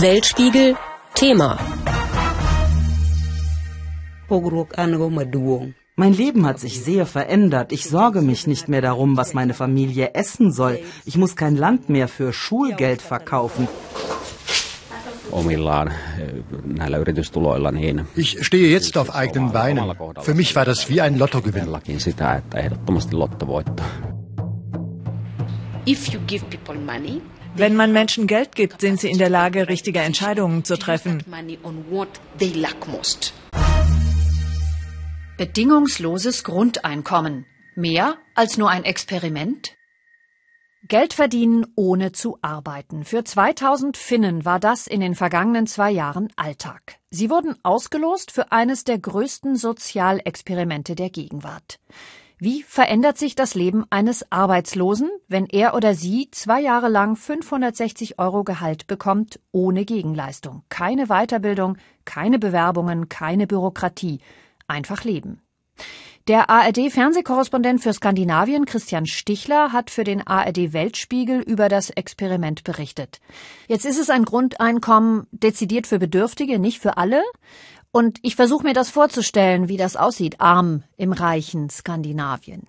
Weltspiegel Thema mein Leben hat sich sehr verändert. Ich sorge mich nicht mehr darum, was meine Familie essen soll. Ich muss kein Land mehr für Schulgeld verkaufen. Ich stehe jetzt auf eigenen Beinen. Für mich war das wie ein Lottogewinn. Wenn man Menschen Geld gibt, sind sie in der Lage, richtige Entscheidungen zu treffen. Bedingungsloses Grundeinkommen. Mehr als nur ein Experiment? Geld verdienen ohne zu arbeiten. Für 2000 Finnen war das in den vergangenen zwei Jahren Alltag. Sie wurden ausgelost für eines der größten Sozialexperimente der Gegenwart. Wie verändert sich das Leben eines Arbeitslosen, wenn er oder sie zwei Jahre lang 560 Euro Gehalt bekommt, ohne Gegenleistung? Keine Weiterbildung, keine Bewerbungen, keine Bürokratie. Einfach leben. Der ARD-Fernsehkorrespondent für Skandinavien Christian Stichler hat für den ARD-Weltspiegel über das Experiment berichtet. Jetzt ist es ein Grundeinkommen dezidiert für Bedürftige, nicht für alle. Und ich versuche mir das vorzustellen, wie das aussieht, arm im reichen Skandinavien.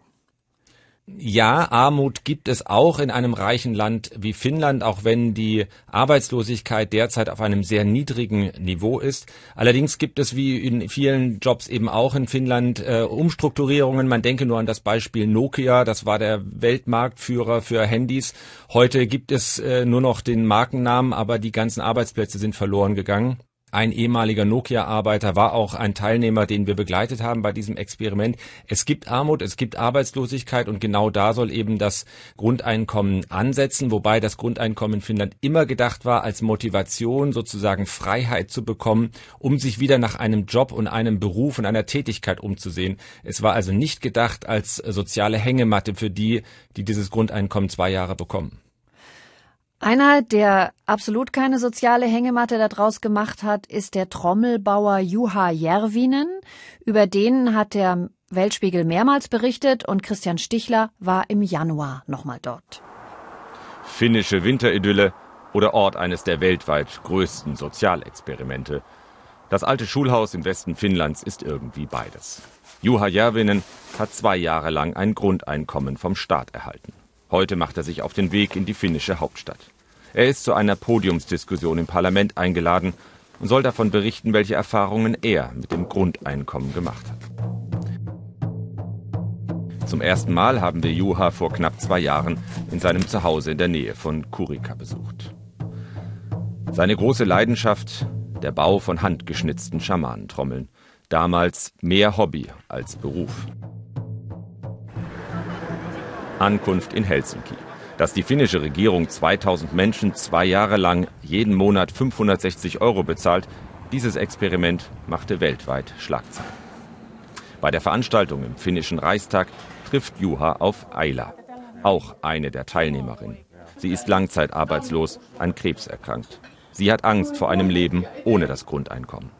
Ja, Armut gibt es auch in einem reichen Land wie Finnland, auch wenn die Arbeitslosigkeit derzeit auf einem sehr niedrigen Niveau ist. Allerdings gibt es wie in vielen Jobs eben auch in Finnland äh, Umstrukturierungen. Man denke nur an das Beispiel Nokia, das war der Weltmarktführer für Handys. Heute gibt es äh, nur noch den Markennamen, aber die ganzen Arbeitsplätze sind verloren gegangen. Ein ehemaliger Nokia-Arbeiter war auch ein Teilnehmer, den wir begleitet haben bei diesem Experiment. Es gibt Armut, es gibt Arbeitslosigkeit und genau da soll eben das Grundeinkommen ansetzen, wobei das Grundeinkommen in Finnland immer gedacht war als Motivation, sozusagen Freiheit zu bekommen, um sich wieder nach einem Job und einem Beruf und einer Tätigkeit umzusehen. Es war also nicht gedacht als soziale Hängematte für die, die dieses Grundeinkommen zwei Jahre bekommen. Einer, der absolut keine soziale Hängematte daraus gemacht hat, ist der Trommelbauer Juha Järvinen. Über den hat der Weltspiegel mehrmals berichtet und Christian Stichler war im Januar nochmal dort. Finnische Winteridylle oder Ort eines der weltweit größten Sozialexperimente. Das alte Schulhaus im Westen Finnlands ist irgendwie beides. Juha Järvinen hat zwei Jahre lang ein Grundeinkommen vom Staat erhalten. Heute macht er sich auf den Weg in die finnische Hauptstadt. Er ist zu einer Podiumsdiskussion im Parlament eingeladen und soll davon berichten, welche Erfahrungen er mit dem Grundeinkommen gemacht hat. Zum ersten Mal haben wir Juha vor knapp zwei Jahren in seinem Zuhause in der Nähe von Kurika besucht. Seine große Leidenschaft, der Bau von handgeschnitzten Schamanentrommeln. Damals mehr Hobby als Beruf. Ankunft in Helsinki. Dass die finnische Regierung 2000 Menschen zwei Jahre lang jeden Monat 560 Euro bezahlt, dieses Experiment machte weltweit Schlagzeilen. Bei der Veranstaltung im finnischen Reichstag trifft Juha auf Ayla, auch eine der Teilnehmerinnen. Sie ist langzeitarbeitslos, an Krebs erkrankt. Sie hat Angst vor einem Leben ohne das Grundeinkommen.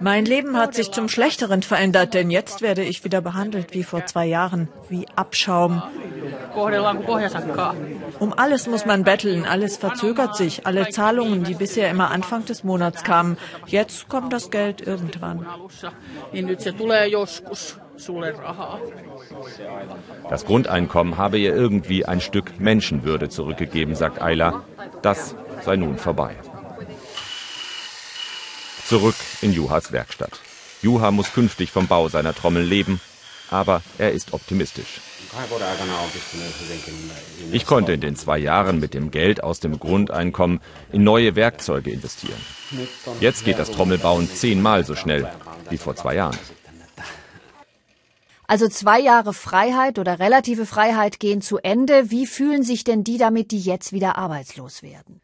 Mein Leben hat sich zum Schlechteren verändert, denn jetzt werde ich wieder behandelt wie vor zwei Jahren, wie Abschaum. Um alles muss man betteln, alles verzögert sich. Alle Zahlungen, die bisher immer Anfang des Monats kamen, jetzt kommt das Geld irgendwann. Das Grundeinkommen habe ihr irgendwie ein Stück Menschenwürde zurückgegeben, sagt Ayla. Das sei nun vorbei. Zurück in Juhas Werkstatt. Juha muss künftig vom Bau seiner Trommel leben, aber er ist optimistisch. Ich konnte in den zwei Jahren mit dem Geld aus dem Grundeinkommen in neue Werkzeuge investieren. Jetzt geht das Trommelbauen zehnmal so schnell wie vor zwei Jahren. Also zwei Jahre Freiheit oder relative Freiheit gehen zu Ende. Wie fühlen sich denn die damit, die jetzt wieder arbeitslos werden?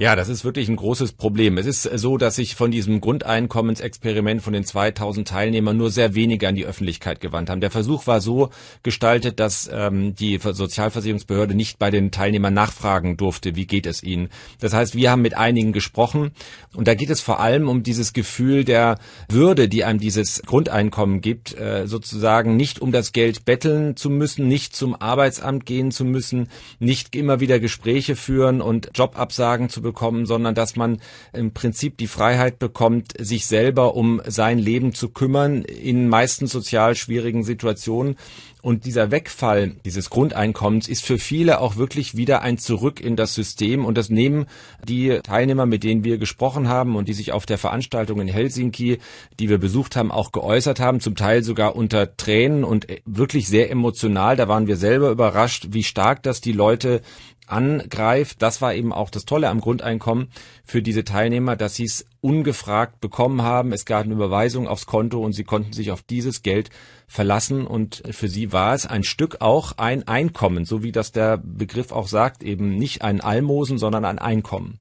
Ja, das ist wirklich ein großes Problem. Es ist so, dass sich von diesem Grundeinkommensexperiment von den 2000 Teilnehmern nur sehr wenige an die Öffentlichkeit gewandt haben. Der Versuch war so gestaltet, dass ähm, die Sozialversicherungsbehörde nicht bei den Teilnehmern nachfragen durfte, wie geht es ihnen. Das heißt, wir haben mit einigen gesprochen und da geht es vor allem um dieses Gefühl der Würde, die einem dieses Grundeinkommen gibt, äh, sozusagen nicht um das Geld betteln zu müssen, nicht zum Arbeitsamt gehen zu müssen, nicht immer wieder Gespräche führen und Jobabsagen zu bekommen, sondern dass man im Prinzip die Freiheit bekommt, sich selber um sein Leben zu kümmern in meistens sozial schwierigen Situationen. Und dieser Wegfall dieses Grundeinkommens ist für viele auch wirklich wieder ein Zurück in das System. Und das nehmen die Teilnehmer, mit denen wir gesprochen haben und die sich auf der Veranstaltung in Helsinki, die wir besucht haben, auch geäußert haben, zum Teil sogar unter Tränen und wirklich sehr emotional. Da waren wir selber überrascht, wie stark das die Leute angreift. Das war eben auch das Tolle am Grundeinkommen für diese Teilnehmer, dass sie es ungefragt bekommen haben. Es gab eine Überweisung aufs Konto und sie konnten sich auf dieses Geld verlassen. Und für sie war es ein Stück auch ein Einkommen, so wie das der Begriff auch sagt, eben nicht ein Almosen, sondern ein Einkommen.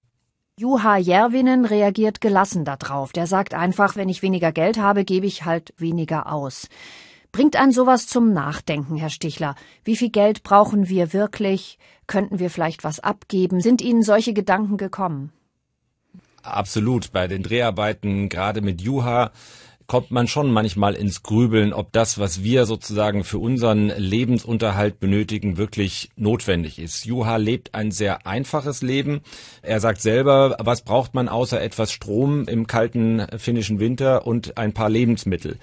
Juha Järvinen reagiert gelassen darauf. Der sagt einfach, wenn ich weniger Geld habe, gebe ich halt weniger aus. Bringt ein sowas zum Nachdenken, Herr Stichler? Wie viel Geld brauchen wir wirklich? Könnten wir vielleicht was abgeben? Sind Ihnen solche Gedanken gekommen? Absolut. Bei den Dreharbeiten, gerade mit Juha, kommt man schon manchmal ins Grübeln, ob das, was wir sozusagen für unseren Lebensunterhalt benötigen, wirklich notwendig ist. Juha lebt ein sehr einfaches Leben. Er sagt selber, was braucht man außer etwas Strom im kalten finnischen Winter und ein paar Lebensmittel.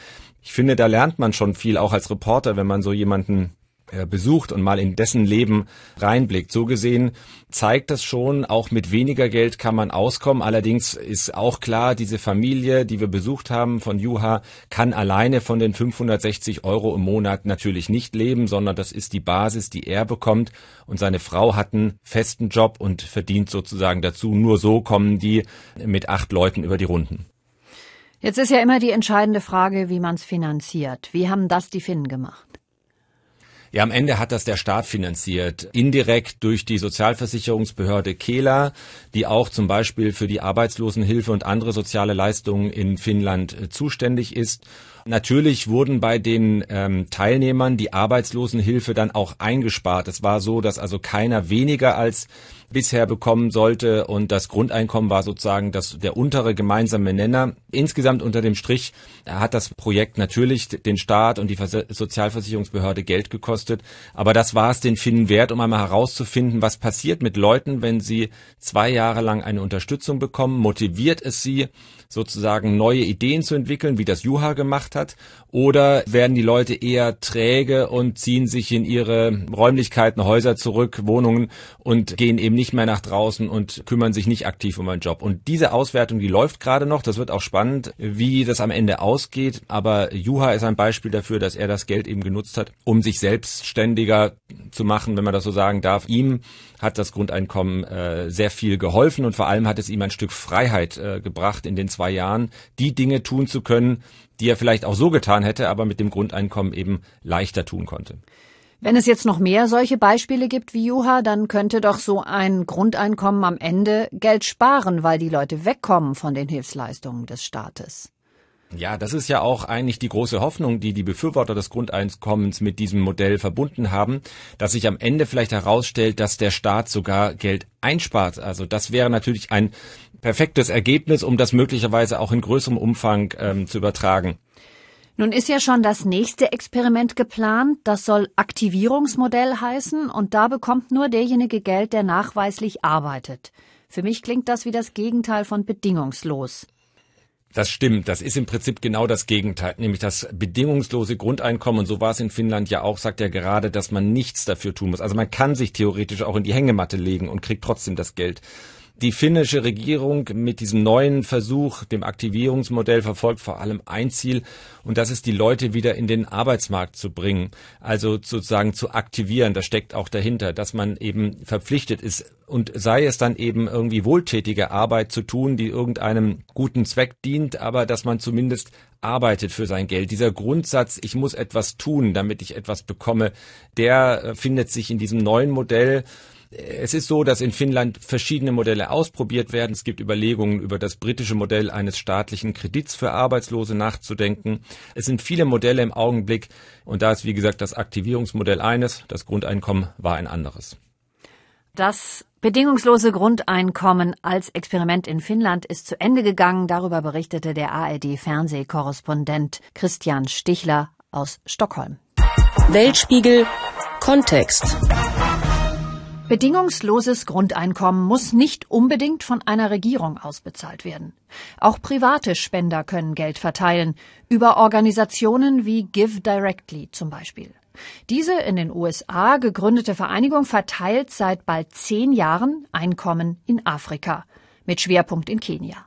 Ich finde, da lernt man schon viel, auch als Reporter, wenn man so jemanden äh, besucht und mal in dessen Leben reinblickt. So gesehen zeigt das schon, auch mit weniger Geld kann man auskommen. Allerdings ist auch klar, diese Familie, die wir besucht haben von Juha, kann alleine von den 560 Euro im Monat natürlich nicht leben, sondern das ist die Basis, die er bekommt. Und seine Frau hat einen festen Job und verdient sozusagen dazu. Nur so kommen die mit acht Leuten über die Runden. Jetzt ist ja immer die entscheidende Frage, wie man es finanziert. Wie haben das die Finnen gemacht? Ja, am Ende hat das der Staat finanziert, indirekt durch die Sozialversicherungsbehörde Kela, die auch zum Beispiel für die Arbeitslosenhilfe und andere soziale Leistungen in Finnland äh, zuständig ist. Natürlich wurden bei den ähm, Teilnehmern die Arbeitslosenhilfe dann auch eingespart. Es war so, dass also keiner weniger als bisher bekommen sollte. Und das Grundeinkommen war sozusagen das, der untere gemeinsame Nenner. Insgesamt unter dem Strich hat das Projekt natürlich den Staat und die Sozialversicherungsbehörde Geld gekostet, aber das war es den Finnen wert, um einmal herauszufinden, was passiert mit Leuten, wenn sie zwei Jahre lang eine Unterstützung bekommen, motiviert es sie, sozusagen neue Ideen zu entwickeln, wie das Juha gemacht hat, oder werden die Leute eher träge und ziehen sich in ihre Räumlichkeiten, Häuser zurück, Wohnungen und gehen eben nicht mehr nach draußen und kümmern sich nicht aktiv um einen Job. Und diese Auswertung, die läuft gerade noch. Das wird auch spannend, wie das am Ende ausgeht. Aber Juha ist ein Beispiel dafür, dass er das Geld eben genutzt hat, um sich selbstständiger zu machen, wenn man das so sagen darf. Ihm hat das Grundeinkommen äh, sehr viel geholfen und vor allem hat es ihm ein Stück Freiheit äh, gebracht, in den zwei Jahren die Dinge tun zu können, die er vielleicht auch so getan hätte, aber mit dem Grundeinkommen eben leichter tun konnte. Wenn es jetzt noch mehr solche Beispiele gibt wie Juha, dann könnte doch so ein Grundeinkommen am Ende Geld sparen, weil die Leute wegkommen von den Hilfsleistungen des Staates. Ja, das ist ja auch eigentlich die große Hoffnung, die die Befürworter des Grundeinkommens mit diesem Modell verbunden haben, dass sich am Ende vielleicht herausstellt, dass der Staat sogar Geld einspart. Also das wäre natürlich ein perfektes Ergebnis, um das möglicherweise auch in größerem Umfang ähm, zu übertragen. Nun ist ja schon das nächste Experiment geplant. Das soll Aktivierungsmodell heißen und da bekommt nur derjenige Geld, der nachweislich arbeitet. Für mich klingt das wie das Gegenteil von bedingungslos. Das stimmt. Das ist im Prinzip genau das Gegenteil, nämlich das bedingungslose Grundeinkommen. Und so war es in Finnland ja auch, sagt er gerade, dass man nichts dafür tun muss. Also man kann sich theoretisch auch in die Hängematte legen und kriegt trotzdem das Geld. Die finnische Regierung mit diesem neuen Versuch, dem Aktivierungsmodell, verfolgt vor allem ein Ziel, und das ist, die Leute wieder in den Arbeitsmarkt zu bringen, also sozusagen zu aktivieren. Das steckt auch dahinter, dass man eben verpflichtet ist, und sei es dann eben irgendwie wohltätige Arbeit zu tun, die irgendeinem guten Zweck dient, aber dass man zumindest arbeitet für sein Geld. Dieser Grundsatz, ich muss etwas tun, damit ich etwas bekomme, der äh, findet sich in diesem neuen Modell Es ist so, dass in Finnland verschiedene Modelle ausprobiert werden. Es gibt Überlegungen, über das britische Modell eines staatlichen Kredits für Arbeitslose nachzudenken. Es sind viele Modelle im Augenblick und da ist, wie gesagt, das Aktivierungsmodell eines, das Grundeinkommen war ein anderes. Das bedingungslose Grundeinkommen als Experiment in Finnland ist zu Ende gegangen. Darüber berichtete der ARD-Fernsehkorrespondent Christian Stichler aus Stockholm. Weltspiegel Kontext. Bedingungsloses Grundeinkommen muss nicht unbedingt von einer Regierung ausbezahlt werden. Auch private Spender können Geld verteilen, über Organisationen wie Give Directly zum Beispiel. Diese in den USA gegründete Vereinigung verteilt seit bald zehn Jahren Einkommen in Afrika, mit Schwerpunkt in Kenia.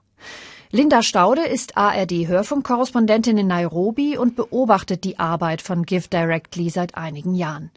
Linda Staude ist ARD-Hörfunkkorrespondentin in Nairobi und beobachtet die Arbeit von Give Directly seit einigen Jahren.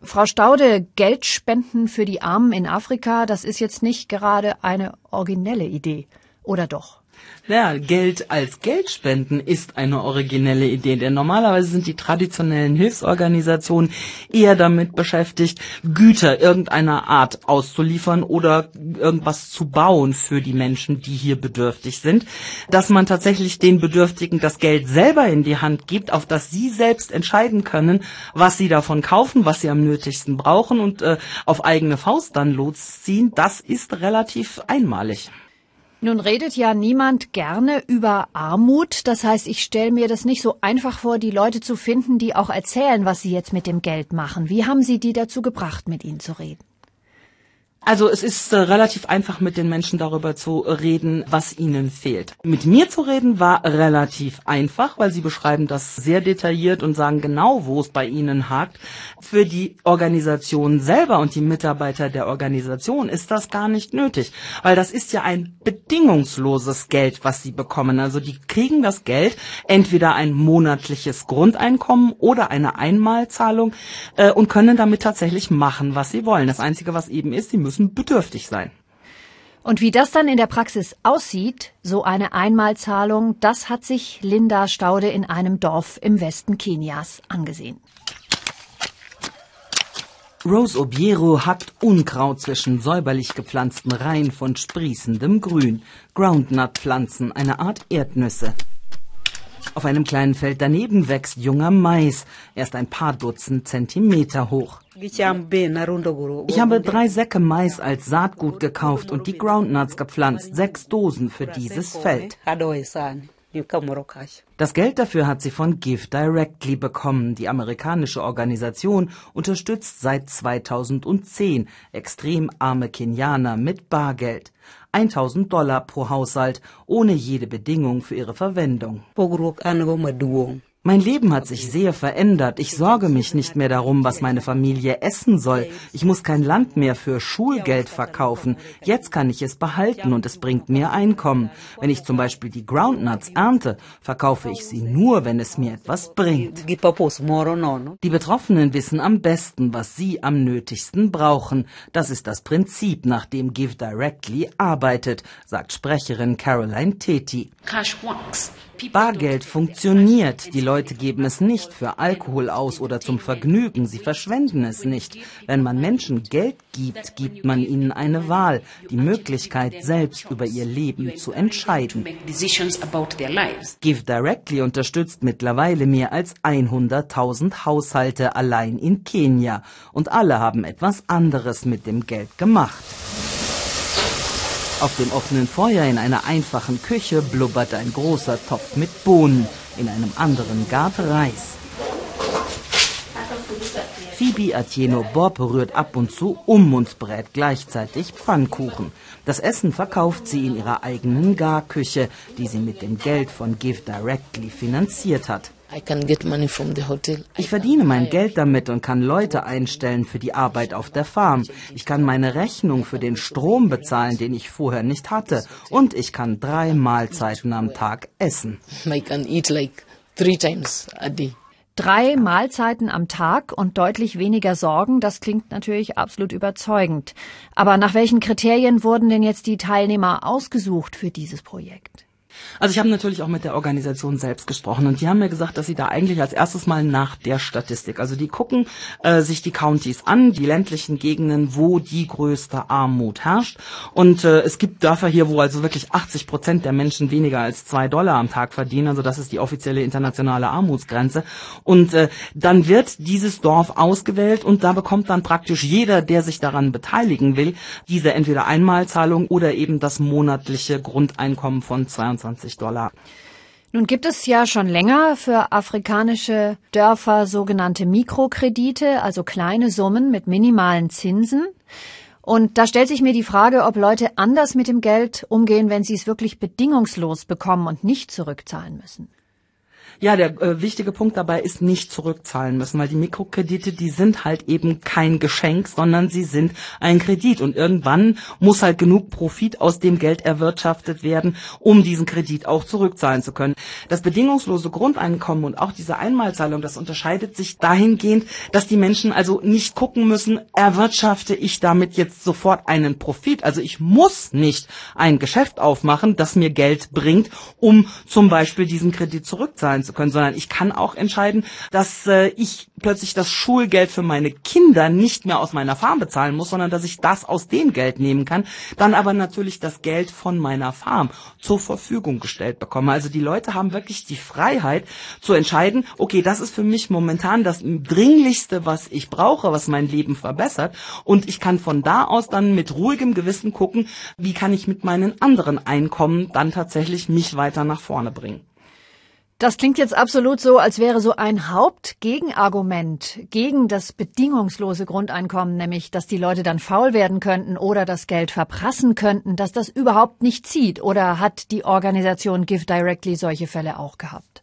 Frau Staude, Geldspenden für die Armen in Afrika, das ist jetzt nicht gerade eine originelle Idee, oder doch? Ja, Geld als Geld spenden ist eine originelle Idee, denn normalerweise sind die traditionellen Hilfsorganisationen eher damit beschäftigt, Güter irgendeiner Art auszuliefern oder irgendwas zu bauen für die Menschen, die hier bedürftig sind. Dass man tatsächlich den Bedürftigen das Geld selber in die Hand gibt, auf das sie selbst entscheiden können, was sie davon kaufen, was sie am nötigsten brauchen und äh, auf eigene Faust dann losziehen, das ist relativ einmalig. Nun redet ja niemand gerne über Armut. Das heißt, ich stelle mir das nicht so einfach vor, die Leute zu finden, die auch erzählen, was sie jetzt mit dem Geld machen. Wie haben Sie die dazu gebracht, mit ihnen zu reden? Also es ist äh, relativ einfach mit den Menschen darüber zu reden, was ihnen fehlt. Mit mir zu reden war relativ einfach, weil sie beschreiben das sehr detailliert und sagen genau, wo es bei ihnen hakt. Für die Organisation selber und die Mitarbeiter der Organisation ist das gar nicht nötig, weil das ist ja ein bedingungsloses Geld, was sie bekommen. Also die kriegen das Geld, entweder ein monatliches Grundeinkommen oder eine Einmalzahlung äh, und können damit tatsächlich machen, was sie wollen. Das Einzige, was eben ist, sie müssen bedürftig sein. Und wie das dann in der Praxis aussieht, so eine Einmalzahlung, das hat sich Linda Staude in einem Dorf im Westen Kenias angesehen. Rose Obiero hackt Unkraut zwischen säuberlich gepflanzten Reihen von sprießendem Grün. Groundnut-Pflanzen, eine Art Erdnüsse. Auf einem kleinen Feld daneben wächst junger Mais, erst ein paar Dutzend Zentimeter hoch. Ich habe drei Säcke Mais als Saatgut gekauft und die Groundnuts gepflanzt, sechs Dosen für dieses Feld. Das Geld dafür hat sie von Give Directly bekommen. Die amerikanische Organisation unterstützt seit 2010 extrem arme Kenianer mit Bargeld. 1000 Dollar pro Haushalt, ohne jede Bedingung für ihre Verwendung. Mein Leben hat sich sehr verändert. Ich sorge mich nicht mehr darum, was meine Familie essen soll. Ich muss kein Land mehr für Schulgeld verkaufen. Jetzt kann ich es behalten und es bringt mehr Einkommen. Wenn ich zum Beispiel die Groundnuts ernte, verkaufe ich sie nur, wenn es mir etwas bringt. Die Betroffenen wissen am besten, was sie am nötigsten brauchen. Das ist das Prinzip, nach dem Give Directly arbeitet, sagt Sprecherin Caroline Teti. Bargeld funktioniert. Die Leute geben es nicht für Alkohol aus oder zum Vergnügen. Sie verschwenden es nicht. Wenn man Menschen Geld gibt, gibt man ihnen eine Wahl, die Möglichkeit, selbst über ihr Leben zu entscheiden. Give Directly unterstützt mittlerweile mehr als 100.000 Haushalte allein in Kenia. Und alle haben etwas anderes mit dem Geld gemacht. Auf dem offenen Feuer in einer einfachen Küche blubbert ein großer Topf mit Bohnen, in einem anderen gart Reis. Phoebe Atieno Bob rührt ab und zu um und brät gleichzeitig Pfannkuchen. Das Essen verkauft sie in ihrer eigenen Garküche, die sie mit dem Geld von Give Directly finanziert hat. Ich verdiene mein Geld damit und kann Leute einstellen für die Arbeit auf der Farm. Ich kann meine Rechnung für den Strom bezahlen, den ich vorher nicht hatte. Und ich kann drei Mahlzeiten am Tag essen. Drei Mahlzeiten am Tag und deutlich weniger Sorgen, das klingt natürlich absolut überzeugend. Aber nach welchen Kriterien wurden denn jetzt die Teilnehmer ausgesucht für dieses Projekt? Also ich habe natürlich auch mit der Organisation selbst gesprochen und die haben mir gesagt, dass sie da eigentlich als erstes mal nach der Statistik, also die gucken äh, sich die Countys an, die ländlichen Gegenden, wo die größte Armut herrscht. Und äh, es gibt Dörfer hier, wo also wirklich 80 Prozent der Menschen weniger als zwei Dollar am Tag verdienen, also das ist die offizielle internationale Armutsgrenze. Und äh, dann wird dieses Dorf ausgewählt und da bekommt dann praktisch jeder, der sich daran beteiligen will, diese entweder Einmalzahlung oder eben das monatliche Grundeinkommen von 22 25 Dollar. Nun gibt es ja schon länger für afrikanische Dörfer sogenannte Mikrokredite, also kleine Summen mit minimalen Zinsen. Und da stellt sich mir die Frage, ob Leute anders mit dem Geld umgehen, wenn sie es wirklich bedingungslos bekommen und nicht zurückzahlen müssen. Ja, der äh, wichtige Punkt dabei ist nicht zurückzahlen müssen, weil die Mikrokredite, die sind halt eben kein Geschenk, sondern sie sind ein Kredit. Und irgendwann muss halt genug Profit aus dem Geld erwirtschaftet werden, um diesen Kredit auch zurückzahlen zu können. Das bedingungslose Grundeinkommen und auch diese Einmalzahlung, das unterscheidet sich dahingehend, dass die Menschen also nicht gucken müssen, erwirtschafte ich damit jetzt sofort einen Profit. Also ich muss nicht ein Geschäft aufmachen, das mir Geld bringt, um zum Beispiel diesen Kredit zurückzahlen zu können, sondern ich kann auch entscheiden, dass äh, ich plötzlich das Schulgeld für meine Kinder nicht mehr aus meiner Farm bezahlen muss, sondern dass ich das aus dem Geld nehmen kann, dann aber natürlich das Geld von meiner Farm zur Verfügung gestellt bekomme. Also die Leute haben wirklich die Freiheit zu entscheiden, okay, das ist für mich momentan das dringlichste, was ich brauche, was mein Leben verbessert und ich kann von da aus dann mit ruhigem Gewissen gucken, wie kann ich mit meinen anderen Einkommen dann tatsächlich mich weiter nach vorne bringen. Das klingt jetzt absolut so, als wäre so ein Hauptgegenargument gegen das bedingungslose Grundeinkommen, nämlich dass die Leute dann faul werden könnten oder das Geld verprassen könnten, dass das überhaupt nicht zieht. Oder hat die Organisation Give Directly solche Fälle auch gehabt?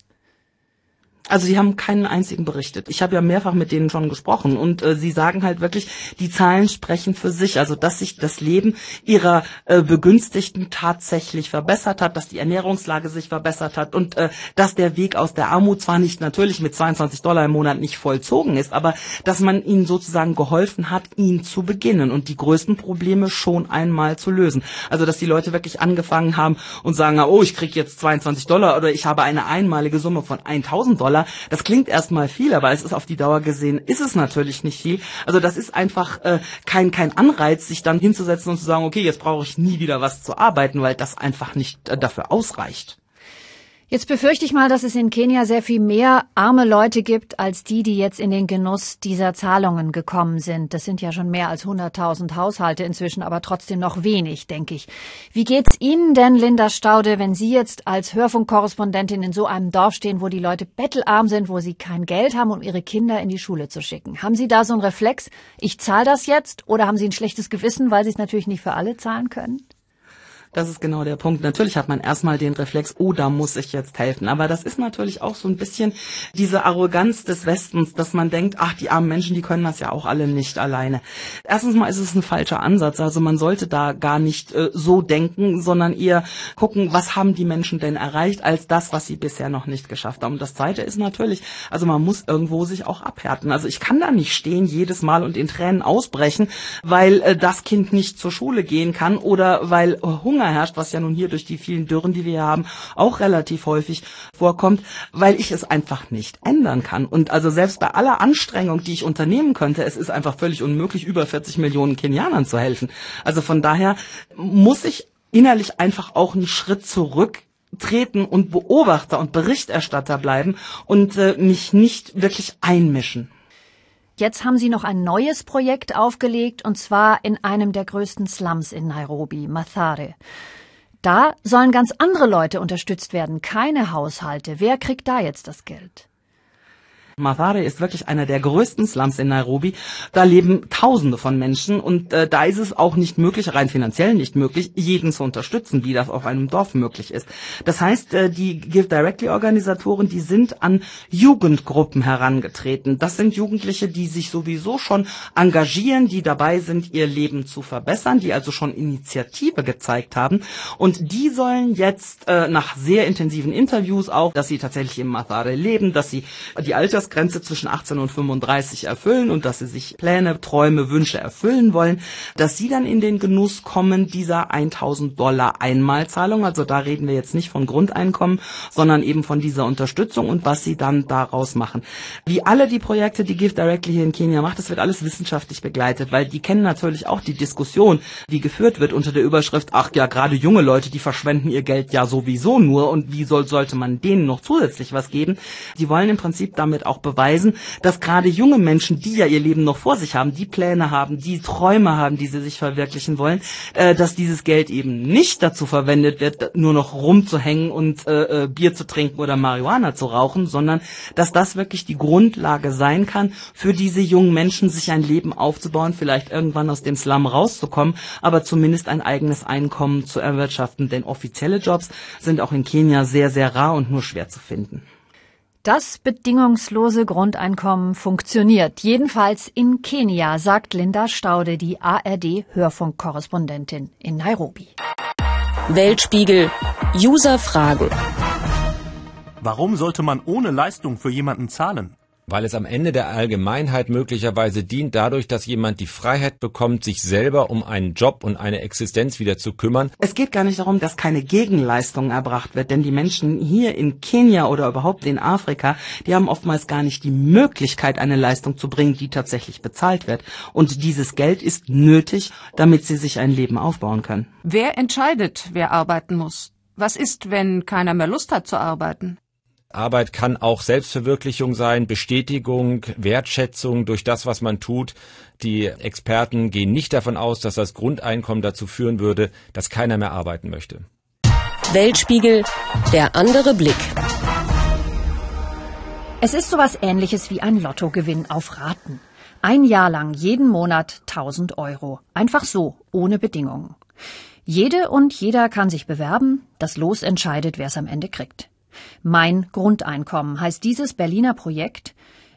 Also sie haben keinen einzigen berichtet. Ich habe ja mehrfach mit denen schon gesprochen und äh, sie sagen halt wirklich, die Zahlen sprechen für sich. Also dass sich das Leben ihrer äh, Begünstigten tatsächlich verbessert hat, dass die Ernährungslage sich verbessert hat und äh, dass der Weg aus der Armut zwar nicht natürlich mit 22 Dollar im Monat nicht vollzogen ist, aber dass man ihnen sozusagen geholfen hat, ihn zu beginnen und die größten Probleme schon einmal zu lösen. Also dass die Leute wirklich angefangen haben und sagen, oh, ich krieg jetzt 22 Dollar oder ich habe eine einmalige Summe von 1000 Dollar Dollar. Das klingt erstmal viel, aber es ist auf die Dauer gesehen, ist es natürlich nicht viel. Also das ist einfach äh, kein, kein Anreiz, sich dann hinzusetzen und zu sagen, okay, jetzt brauche ich nie wieder was zu arbeiten, weil das einfach nicht äh, dafür ausreicht. Jetzt befürchte ich mal, dass es in Kenia sehr viel mehr arme Leute gibt, als die, die jetzt in den Genuss dieser Zahlungen gekommen sind. Das sind ja schon mehr als 100.000 Haushalte inzwischen, aber trotzdem noch wenig, denke ich. Wie geht's Ihnen denn, Linda Staude, wenn Sie jetzt als Hörfunkkorrespondentin in so einem Dorf stehen, wo die Leute bettelarm sind, wo sie kein Geld haben, um ihre Kinder in die Schule zu schicken? Haben Sie da so einen Reflex, ich zahle das jetzt, oder haben Sie ein schlechtes Gewissen, weil Sie es natürlich nicht für alle zahlen können? Das ist genau der Punkt. Natürlich hat man erstmal den Reflex, oh, da muss ich jetzt helfen. Aber das ist natürlich auch so ein bisschen diese Arroganz des Westens, dass man denkt, ach, die armen Menschen, die können das ja auch alle nicht alleine. Erstens mal ist es ein falscher Ansatz. Also man sollte da gar nicht äh, so denken, sondern eher gucken, was haben die Menschen denn erreicht, als das, was sie bisher noch nicht geschafft haben. Und das Zweite ist natürlich, also man muss irgendwo sich auch abhärten. Also ich kann da nicht stehen jedes Mal und in Tränen ausbrechen, weil äh, das Kind nicht zur Schule gehen kann oder weil äh, Hunger Hunger herrscht, was ja nun hier durch die vielen Dürren, die wir hier haben, auch relativ häufig vorkommt, weil ich es einfach nicht ändern kann. Und also selbst bei aller Anstrengung, die ich unternehmen könnte, es ist einfach völlig unmöglich, über 40 Millionen Kenianern zu helfen. Also von daher muss ich innerlich einfach auch einen Schritt zurück treten und Beobachter und Berichterstatter bleiben und äh, mich nicht wirklich einmischen. Jetzt haben Sie noch ein neues Projekt aufgelegt, und zwar in einem der größten Slums in Nairobi, Mathare. Da sollen ganz andere Leute unterstützt werden, keine Haushalte. Wer kriegt da jetzt das Geld? Mathare ist wirklich einer der größten Slums in Nairobi. Da leben Tausende von Menschen und äh, da ist es auch nicht möglich, rein finanziell nicht möglich, jeden zu unterstützen, wie das auf einem Dorf möglich ist. Das heißt, äh, die Give Directly Organisatoren, die sind an Jugendgruppen herangetreten. Das sind Jugendliche, die sich sowieso schon engagieren, die dabei sind, ihr Leben zu verbessern, die also schon Initiative gezeigt haben und die sollen jetzt äh, nach sehr intensiven Interviews auch, dass sie tatsächlich im Mathare leben, dass sie die Alters Altersgrenze zwischen 18 und 35 erfüllen und dass sie sich Pläne, Träume, Wünsche erfüllen wollen, dass sie dann in den Genuss kommen dieser 1000 Dollar Einmalzahlung. Also da reden wir jetzt nicht von Grundeinkommen, sondern eben von dieser Unterstützung und was sie dann daraus machen. Wie alle die Projekte, die Give Directly hier in Kenia macht, das wird alles wissenschaftlich begleitet, weil die kennen natürlich auch die Diskussion, die geführt wird unter der Überschrift, ach ja, gerade junge Leute, die verschwenden ihr Geld ja sowieso nur und wie soll, sollte man denen noch zusätzlich was geben? Die wollen im Prinzip damit auch beweisen, dass gerade junge Menschen, die ja ihr Leben noch vor sich haben, die Pläne haben, die Träume haben, die sie sich verwirklichen wollen, äh, dass dieses Geld eben nicht dazu verwendet wird, nur noch rumzuhängen und äh, äh, Bier zu trinken oder Marihuana zu rauchen, sondern dass das wirklich die Grundlage sein kann, für diese jungen Menschen sich ein Leben aufzubauen, vielleicht irgendwann aus dem Slum rauszukommen, aber zumindest ein eigenes Einkommen zu erwirtschaften. Denn offizielle Jobs sind auch in Kenia sehr, sehr rar und nur schwer zu finden. Das bedingungslose Grundeinkommen funktioniert, jedenfalls in Kenia, sagt Linda Staude, die ARD-Hörfunkkorrespondentin in Nairobi. Weltspiegel User Fragen. Warum sollte man ohne Leistung für jemanden zahlen? Weil es am Ende der Allgemeinheit möglicherweise dient, dadurch, dass jemand die Freiheit bekommt, sich selber um einen Job und eine Existenz wieder zu kümmern. Es geht gar nicht darum, dass keine Gegenleistung erbracht wird, denn die Menschen hier in Kenia oder überhaupt in Afrika, die haben oftmals gar nicht die Möglichkeit, eine Leistung zu bringen, die tatsächlich bezahlt wird. Und dieses Geld ist nötig, damit sie sich ein Leben aufbauen können. Wer entscheidet, wer arbeiten muss? Was ist, wenn keiner mehr Lust hat zu arbeiten? Arbeit kann auch Selbstverwirklichung sein, Bestätigung, Wertschätzung durch das, was man tut. Die Experten gehen nicht davon aus, dass das Grundeinkommen dazu führen würde, dass keiner mehr arbeiten möchte. Weltspiegel, der andere Blick. Es ist sowas ähnliches wie ein Lottogewinn auf Raten. Ein Jahr lang jeden Monat 1000 Euro. Einfach so, ohne Bedingungen. Jede und jeder kann sich bewerben. Das Los entscheidet, wer es am Ende kriegt. Mein Grundeinkommen heißt dieses Berliner Projekt,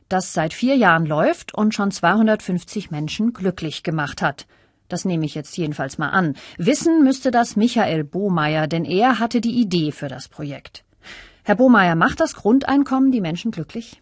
das seit vier Jahren läuft und schon 250 Menschen glücklich gemacht hat. Das nehme ich jetzt jedenfalls mal an. Wissen müsste das Michael Bohmeier, denn er hatte die Idee für das Projekt. Herr Bohmeier, macht das Grundeinkommen die Menschen glücklich?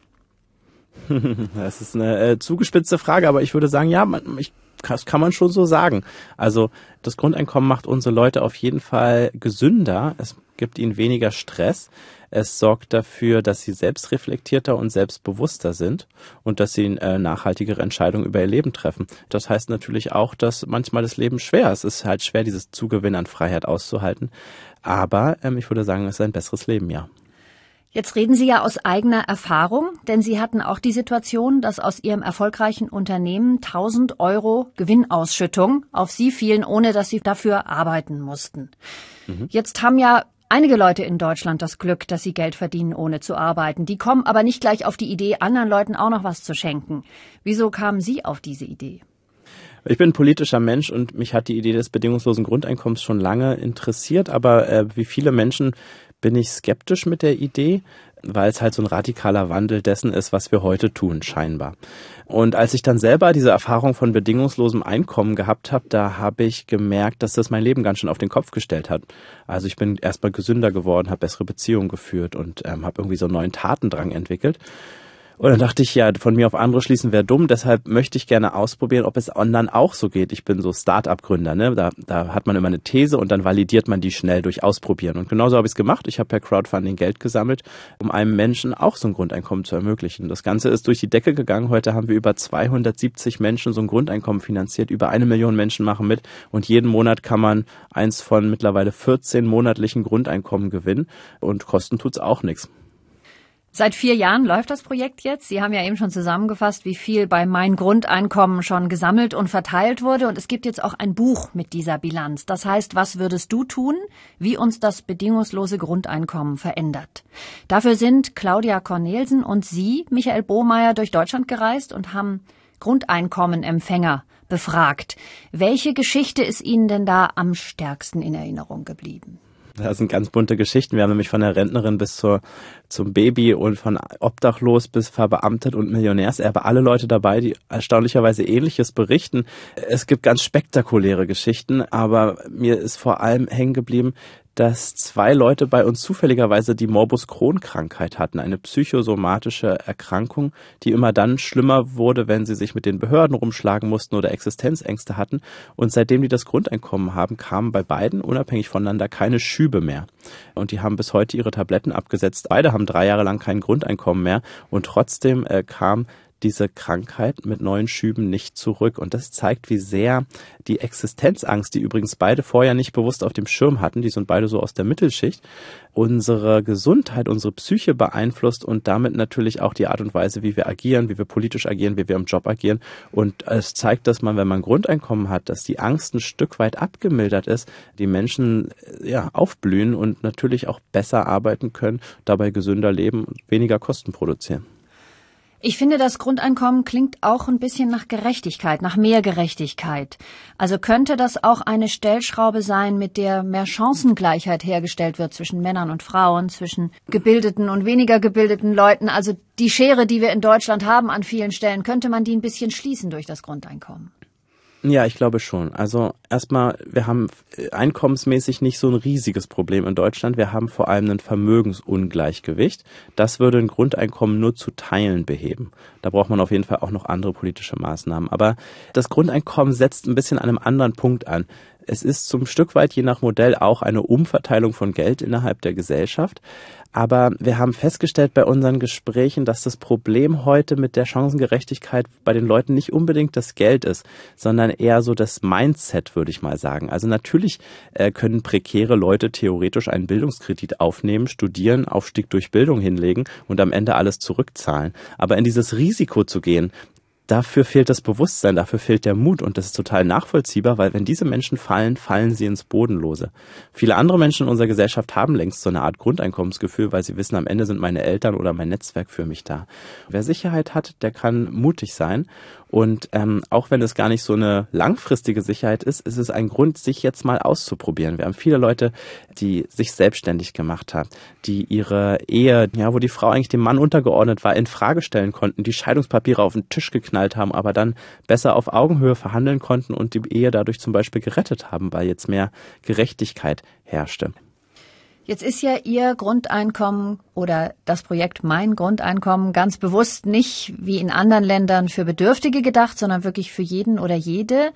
Das ist eine äh, zugespitzte Frage, aber ich würde sagen, ja, man, ich, das kann man schon so sagen. Also das Grundeinkommen macht unsere Leute auf jeden Fall gesünder. Es gibt ihnen weniger Stress. Es sorgt dafür, dass sie selbstreflektierter und selbstbewusster sind und dass sie äh, nachhaltigere Entscheidungen über ihr Leben treffen. Das heißt natürlich auch, dass manchmal das Leben schwer ist. Es ist halt schwer, dieses Zugewinn an Freiheit auszuhalten. Aber ähm, ich würde sagen, es ist ein besseres Leben, ja. Jetzt reden Sie ja aus eigener Erfahrung, denn Sie hatten auch die Situation, dass aus Ihrem erfolgreichen Unternehmen 1000 Euro Gewinnausschüttung auf Sie fielen, ohne dass Sie dafür arbeiten mussten. Mhm. Jetzt haben ja Einige Leute in Deutschland das Glück, dass sie Geld verdienen, ohne zu arbeiten. Die kommen aber nicht gleich auf die Idee, anderen Leuten auch noch was zu schenken. Wieso kamen Sie auf diese Idee? Ich bin ein politischer Mensch und mich hat die Idee des bedingungslosen Grundeinkommens schon lange interessiert, aber äh, wie viele Menschen bin ich skeptisch mit der Idee, weil es halt so ein radikaler Wandel dessen ist, was wir heute tun, scheinbar. Und als ich dann selber diese Erfahrung von bedingungslosem Einkommen gehabt habe, da habe ich gemerkt, dass das mein Leben ganz schön auf den Kopf gestellt hat. Also ich bin erstmal gesünder geworden, habe bessere Beziehungen geführt und ähm, habe irgendwie so einen neuen Tatendrang entwickelt. Und dann dachte ich, ja, von mir auf andere schließen wäre dumm. Deshalb möchte ich gerne ausprobieren, ob es anderen auch so geht. Ich bin so Start-up-Gründer. Ne? Da, da hat man immer eine These und dann validiert man die schnell durch Ausprobieren. Und genauso habe ich es gemacht. Ich habe per Crowdfunding Geld gesammelt, um einem Menschen auch so ein Grundeinkommen zu ermöglichen. Das Ganze ist durch die Decke gegangen. Heute haben wir über 270 Menschen so ein Grundeinkommen finanziert. Über eine Million Menschen machen mit. Und jeden Monat kann man eins von mittlerweile 14 monatlichen Grundeinkommen gewinnen. Und kosten tut's auch nichts. Seit vier Jahren läuft das Projekt jetzt. Sie haben ja eben schon zusammengefasst, wie viel bei Mein Grundeinkommen schon gesammelt und verteilt wurde. Und es gibt jetzt auch ein Buch mit dieser Bilanz. Das heißt, was würdest du tun, wie uns das bedingungslose Grundeinkommen verändert? Dafür sind Claudia Cornelsen und Sie, Michael Bohmeier, durch Deutschland gereist und haben Grundeinkommenempfänger befragt. Welche Geschichte ist Ihnen denn da am stärksten in Erinnerung geblieben? Das sind ganz bunte Geschichten. Wir haben nämlich von der Rentnerin bis zur, zum Baby und von obdachlos bis verbeamtet und Millionärserbe alle Leute dabei, die erstaunlicherweise ähnliches berichten. Es gibt ganz spektakuläre Geschichten, aber mir ist vor allem hängen geblieben, dass zwei Leute bei uns zufälligerweise die Morbus Crohn-Krankheit hatten, eine psychosomatische Erkrankung, die immer dann schlimmer wurde, wenn sie sich mit den Behörden rumschlagen mussten oder Existenzängste hatten. Und seitdem die das Grundeinkommen haben, kamen bei beiden unabhängig voneinander keine Schübe mehr. Und die haben bis heute ihre Tabletten abgesetzt. Beide haben drei Jahre lang kein Grundeinkommen mehr und trotzdem äh, kam diese Krankheit mit neuen Schüben nicht zurück. Und das zeigt, wie sehr die Existenzangst, die übrigens beide vorher nicht bewusst auf dem Schirm hatten, die sind beide so aus der Mittelschicht, unsere Gesundheit, unsere Psyche beeinflusst und damit natürlich auch die Art und Weise, wie wir agieren, wie wir politisch agieren, wie wir im Job agieren. Und es zeigt, dass man, wenn man Grundeinkommen hat, dass die Angst ein Stück weit abgemildert ist, die Menschen ja aufblühen und natürlich auch besser arbeiten können, dabei gesünder leben und weniger Kosten produzieren. Ich finde, das Grundeinkommen klingt auch ein bisschen nach Gerechtigkeit, nach mehr Gerechtigkeit. Also könnte das auch eine Stellschraube sein, mit der mehr Chancengleichheit hergestellt wird zwischen Männern und Frauen, zwischen gebildeten und weniger gebildeten Leuten. Also die Schere, die wir in Deutschland haben an vielen Stellen, könnte man die ein bisschen schließen durch das Grundeinkommen. Ja, ich glaube schon. Also erstmal, wir haben einkommensmäßig nicht so ein riesiges Problem in Deutschland. Wir haben vor allem ein Vermögensungleichgewicht. Das würde ein Grundeinkommen nur zu Teilen beheben. Da braucht man auf jeden Fall auch noch andere politische Maßnahmen. Aber das Grundeinkommen setzt ein bisschen an einem anderen Punkt an. Es ist zum Stück weit je nach Modell auch eine Umverteilung von Geld innerhalb der Gesellschaft. Aber wir haben festgestellt bei unseren Gesprächen, dass das Problem heute mit der Chancengerechtigkeit bei den Leuten nicht unbedingt das Geld ist, sondern eher so das Mindset, würde ich mal sagen. Also natürlich äh, können prekäre Leute theoretisch einen Bildungskredit aufnehmen, studieren, Aufstieg durch Bildung hinlegen und am Ende alles zurückzahlen. Aber in dieses Risiko zu gehen, dafür fehlt das Bewusstsein, dafür fehlt der Mut und das ist total nachvollziehbar, weil wenn diese Menschen fallen, fallen sie ins Bodenlose. Viele andere Menschen in unserer Gesellschaft haben längst so eine Art Grundeinkommensgefühl, weil sie wissen, am Ende sind meine Eltern oder mein Netzwerk für mich da. Wer Sicherheit hat, der kann mutig sein und ähm, auch wenn es gar nicht so eine langfristige Sicherheit ist, ist es ein Grund, sich jetzt mal auszuprobieren. Wir haben viele Leute, die sich selbstständig gemacht haben, die ihre Ehe, ja, wo die Frau eigentlich dem Mann untergeordnet war, in Frage stellen konnten, die Scheidungspapiere auf den Tisch geknallt haben, aber dann besser auf Augenhöhe verhandeln konnten und die Ehe dadurch zum Beispiel gerettet haben, weil jetzt mehr Gerechtigkeit herrschte. Jetzt ist ja Ihr Grundeinkommen oder das Projekt Mein Grundeinkommen ganz bewusst nicht wie in anderen Ländern für Bedürftige gedacht, sondern wirklich für jeden oder jede.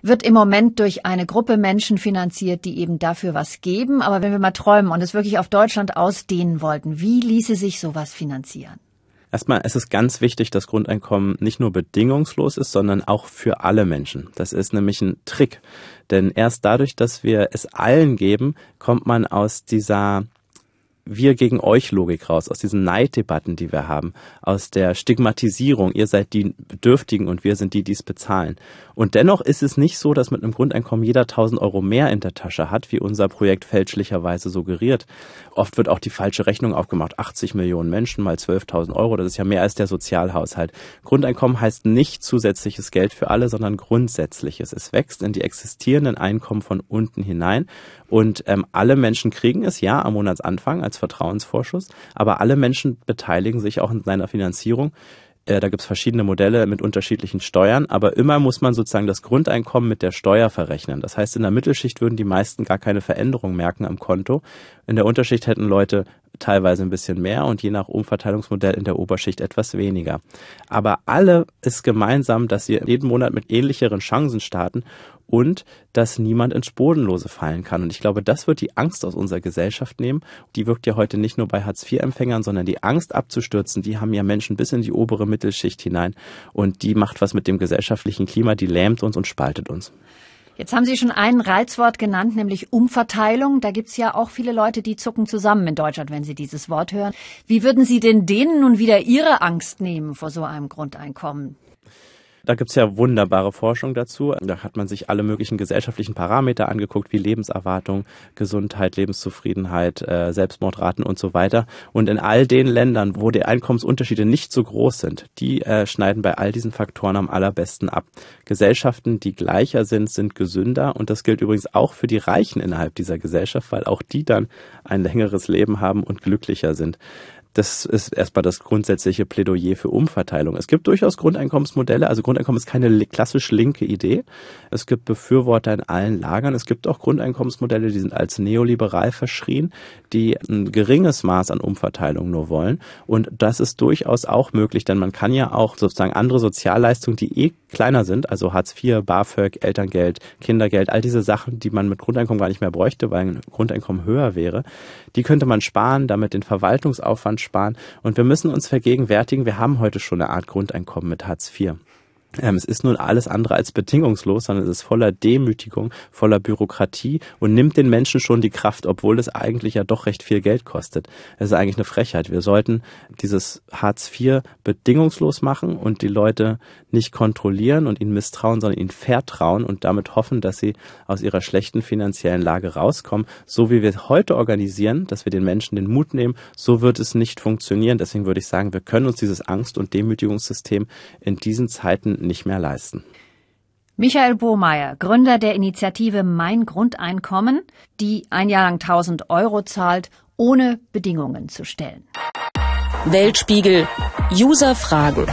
Wird im Moment durch eine Gruppe Menschen finanziert, die eben dafür was geben. Aber wenn wir mal träumen und es wirklich auf Deutschland ausdehnen wollten, wie ließe sich sowas finanzieren? Erstmal, es ist ganz wichtig, dass Grundeinkommen nicht nur bedingungslos ist, sondern auch für alle Menschen. Das ist nämlich ein Trick. Denn erst dadurch, dass wir es allen geben, kommt man aus dieser wir gegen euch Logik raus, aus diesen Neiddebatten, die wir haben, aus der Stigmatisierung, ihr seid die Bedürftigen und wir sind die, die es bezahlen. Und dennoch ist es nicht so, dass mit einem Grundeinkommen jeder 1000 Euro mehr in der Tasche hat, wie unser Projekt fälschlicherweise suggeriert. Oft wird auch die falsche Rechnung aufgemacht. 80 Millionen Menschen mal 12.000 Euro, das ist ja mehr als der Sozialhaushalt. Grundeinkommen heißt nicht zusätzliches Geld für alle, sondern grundsätzliches. Es wächst in die existierenden Einkommen von unten hinein und ähm, alle Menschen kriegen es ja am Monatsanfang als Vertrauensvorschuss, aber alle Menschen beteiligen sich auch in seiner Finanzierung. Äh, da gibt es verschiedene Modelle mit unterschiedlichen Steuern, aber immer muss man sozusagen das Grundeinkommen mit der Steuer verrechnen. Das heißt, in der Mittelschicht würden die meisten gar keine Veränderung merken am Konto. In der Unterschicht hätten Leute teilweise ein bisschen mehr und je nach Umverteilungsmodell in der Oberschicht etwas weniger. Aber alle ist gemeinsam, dass sie jeden Monat mit ähnlicheren Chancen starten und dass niemand ins Bodenlose fallen kann. Und ich glaube, das wird die Angst aus unserer Gesellschaft nehmen. Die wirkt ja heute nicht nur bei Hartz-IV-Empfängern, sondern die Angst abzustürzen, die haben ja Menschen bis in die obere Mittelschicht hinein. Und die macht was mit dem gesellschaftlichen Klima, die lähmt uns und spaltet uns. Jetzt haben Sie schon ein Reizwort genannt, nämlich Umverteilung. Da gibt's ja auch viele Leute, die zucken zusammen in Deutschland, wenn sie dieses Wort hören. Wie würden Sie denn denen nun wieder ihre Angst nehmen vor so einem Grundeinkommen? Da gibt's ja wunderbare Forschung dazu. Da hat man sich alle möglichen gesellschaftlichen Parameter angeguckt, wie Lebenserwartung, Gesundheit, Lebenszufriedenheit, äh, Selbstmordraten und so weiter. Und in all den Ländern, wo die Einkommensunterschiede nicht so groß sind, die äh, schneiden bei all diesen Faktoren am allerbesten ab. Gesellschaften, die gleicher sind, sind gesünder. Und das gilt übrigens auch für die Reichen innerhalb dieser Gesellschaft, weil auch die dann ein längeres Leben haben und glücklicher sind. Das ist erstmal das grundsätzliche Plädoyer für Umverteilung. Es gibt durchaus Grundeinkommensmodelle. Also Grundeinkommen ist keine klassisch linke Idee. Es gibt Befürworter in allen Lagern. Es gibt auch Grundeinkommensmodelle, die sind als neoliberal verschrien, die ein geringes Maß an Umverteilung nur wollen. Und das ist durchaus auch möglich, denn man kann ja auch sozusagen andere Sozialleistungen, die eh kleiner sind, also Hartz IV, BAföG, Elterngeld, Kindergeld, all diese Sachen, die man mit Grundeinkommen gar nicht mehr bräuchte, weil ein Grundeinkommen höher wäre, die könnte man sparen, damit den Verwaltungsaufwand sparen. Und wir müssen uns vergegenwärtigen, wir haben heute schon eine Art Grundeinkommen mit Hartz IV. Ähm, es ist nun alles andere als bedingungslos, sondern es ist voller Demütigung, voller Bürokratie und nimmt den Menschen schon die Kraft, obwohl es eigentlich ja doch recht viel Geld kostet. Es ist eigentlich eine Frechheit. Wir sollten dieses Hartz IV bedingungslos machen und die Leute nicht kontrollieren und ihnen misstrauen, sondern ihnen vertrauen und damit hoffen, dass sie aus ihrer schlechten finanziellen Lage rauskommen. So wie wir heute organisieren, dass wir den Menschen den Mut nehmen, so wird es nicht funktionieren. Deswegen würde ich sagen, wir können uns dieses Angst- und Demütigungssystem in diesen Zeiten nicht mehr leisten. Michael Bohmeier, Gründer der Initiative Mein Grundeinkommen, die ein Jahr lang 1000 Euro zahlt, ohne Bedingungen zu stellen. Weltspiegel User Fragen.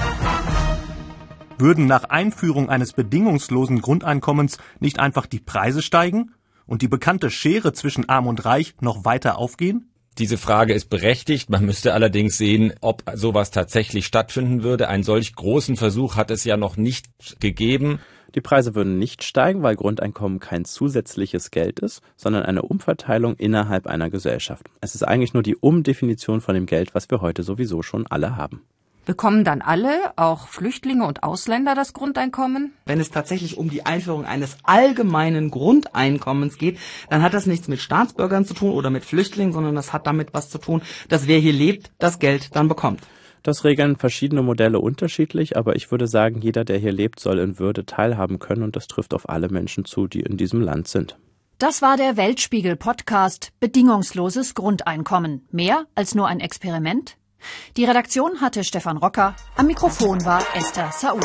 Würden nach Einführung eines bedingungslosen Grundeinkommens nicht einfach die Preise steigen und die bekannte Schere zwischen Arm und Reich noch weiter aufgehen? Diese Frage ist berechtigt. Man müsste allerdings sehen, ob sowas tatsächlich stattfinden würde. Einen solch großen Versuch hat es ja noch nicht gegeben. Die Preise würden nicht steigen, weil Grundeinkommen kein zusätzliches Geld ist, sondern eine Umverteilung innerhalb einer Gesellschaft. Es ist eigentlich nur die Umdefinition von dem Geld, was wir heute sowieso schon alle haben. Bekommen dann alle, auch Flüchtlinge und Ausländer, das Grundeinkommen? Wenn es tatsächlich um die Einführung eines allgemeinen Grundeinkommens geht, dann hat das nichts mit Staatsbürgern zu tun oder mit Flüchtlingen, sondern das hat damit was zu tun, dass wer hier lebt, das Geld dann bekommt. Das regeln verschiedene Modelle unterschiedlich, aber ich würde sagen, jeder, der hier lebt, soll in Würde teilhaben können und das trifft auf alle Menschen zu, die in diesem Land sind. Das war der Weltspiegel Podcast Bedingungsloses Grundeinkommen. Mehr als nur ein Experiment? Die Redaktion hatte Stefan Rocker, am Mikrofon war Esther Saul.